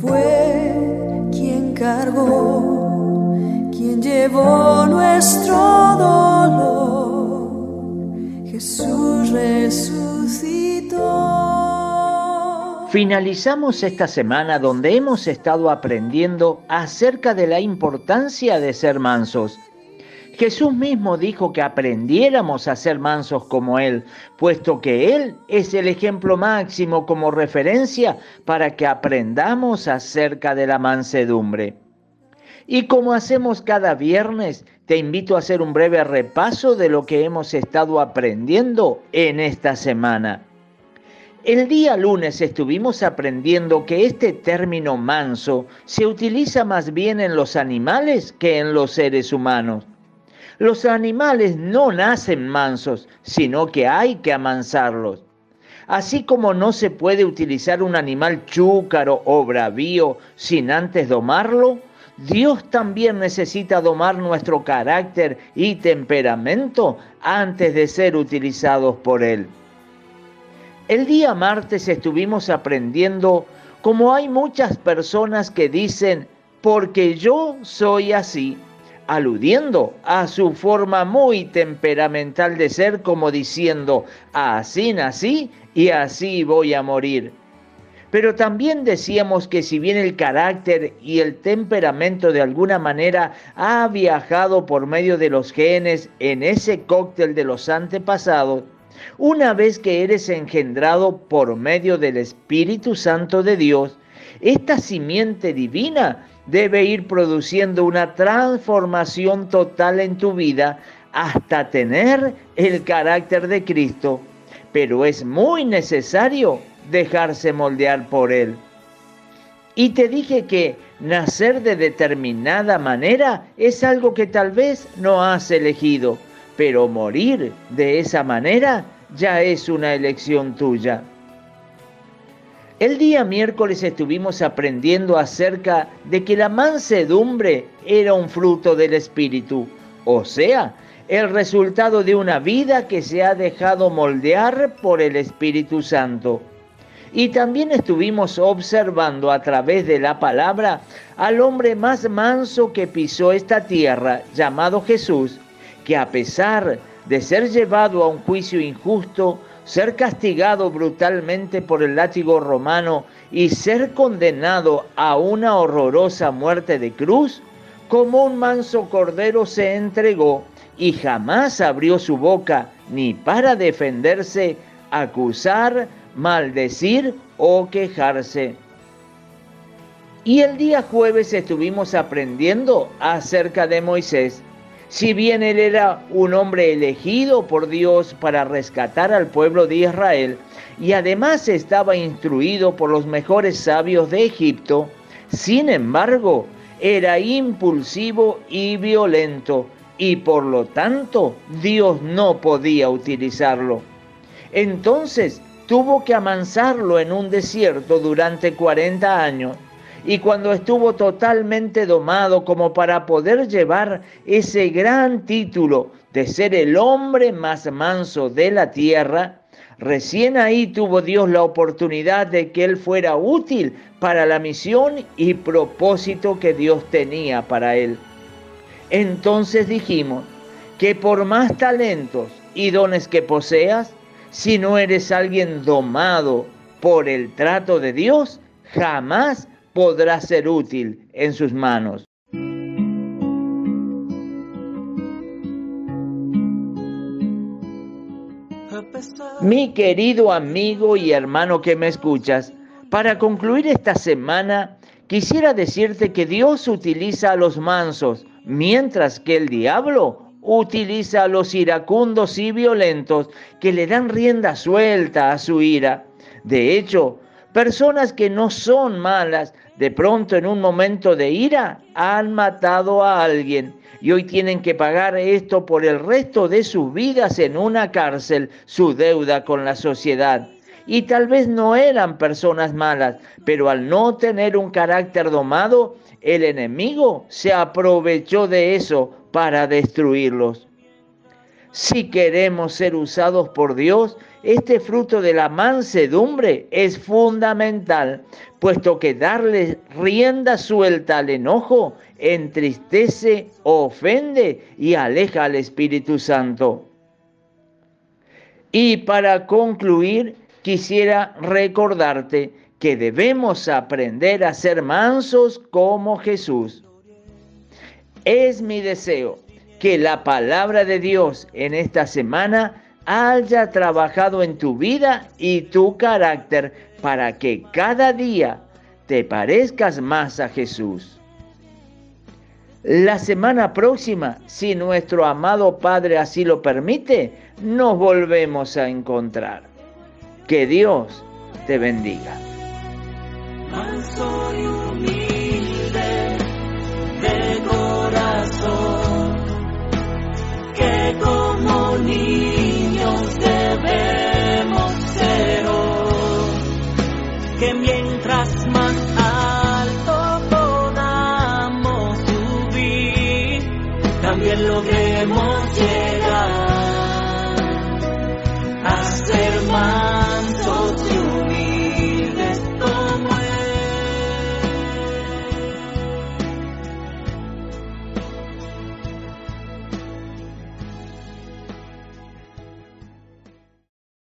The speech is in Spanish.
Fue quien cargó, quien llevó nuestro dolor. Jesús resucitó. Finalizamos esta semana donde hemos estado aprendiendo acerca de la importancia de ser mansos Jesús mismo dijo que aprendiéramos a ser mansos como Él, puesto que Él es el ejemplo máximo como referencia para que aprendamos acerca de la mansedumbre. Y como hacemos cada viernes, te invito a hacer un breve repaso de lo que hemos estado aprendiendo en esta semana. El día lunes estuvimos aprendiendo que este término manso se utiliza más bien en los animales que en los seres humanos. Los animales no nacen mansos, sino que hay que amansarlos. Así como no se puede utilizar un animal chúcaro o bravío sin antes domarlo, Dios también necesita domar nuestro carácter y temperamento antes de ser utilizados por Él. El día martes estuvimos aprendiendo cómo hay muchas personas que dicen, porque yo soy así aludiendo a su forma muy temperamental de ser, como diciendo, así nací y así voy a morir. Pero también decíamos que si bien el carácter y el temperamento de alguna manera ha viajado por medio de los genes en ese cóctel de los antepasados, una vez que eres engendrado por medio del Espíritu Santo de Dios, esta simiente divina debe ir produciendo una transformación total en tu vida hasta tener el carácter de Cristo, pero es muy necesario dejarse moldear por Él. Y te dije que nacer de determinada manera es algo que tal vez no has elegido, pero morir de esa manera ya es una elección tuya. El día miércoles estuvimos aprendiendo acerca de que la mansedumbre era un fruto del Espíritu, o sea, el resultado de una vida que se ha dejado moldear por el Espíritu Santo. Y también estuvimos observando a través de la palabra al hombre más manso que pisó esta tierra, llamado Jesús, que a pesar de ser llevado a un juicio injusto, ser castigado brutalmente por el látigo romano y ser condenado a una horrorosa muerte de cruz, como un manso cordero se entregó y jamás abrió su boca ni para defenderse, acusar, maldecir o quejarse. Y el día jueves estuvimos aprendiendo acerca de Moisés si bien él era un hombre elegido por Dios para rescatar al pueblo de Israel y además estaba instruido por los mejores sabios de Egipto, sin embargo, era impulsivo y violento y por lo tanto Dios no podía utilizarlo. Entonces tuvo que amansarlo en un desierto durante 40 años y cuando estuvo totalmente domado como para poder llevar ese gran título de ser el hombre más manso de la tierra, recién ahí tuvo Dios la oportunidad de que él fuera útil para la misión y propósito que Dios tenía para él. Entonces dijimos que por más talentos y dones que poseas, si no eres alguien domado por el trato de Dios, jamás podrá ser útil en sus manos. Mi querido amigo y hermano que me escuchas, para concluir esta semana, quisiera decirte que Dios utiliza a los mansos, mientras que el diablo utiliza a los iracundos y violentos que le dan rienda suelta a su ira. De hecho, Personas que no son malas, de pronto en un momento de ira han matado a alguien y hoy tienen que pagar esto por el resto de sus vidas en una cárcel, su deuda con la sociedad. Y tal vez no eran personas malas, pero al no tener un carácter domado, el enemigo se aprovechó de eso para destruirlos. Si queremos ser usados por Dios, este fruto de la mansedumbre es fundamental, puesto que darle rienda suelta al enojo entristece, ofende y aleja al Espíritu Santo. Y para concluir, quisiera recordarte que debemos aprender a ser mansos como Jesús. Es mi deseo que la palabra de Dios en esta semana haya trabajado en tu vida y tu carácter para que cada día te parezcas más a Jesús. La semana próxima, si nuestro amado Padre así lo permite, nos volvemos a encontrar. Que Dios te bendiga. También logremos llegar.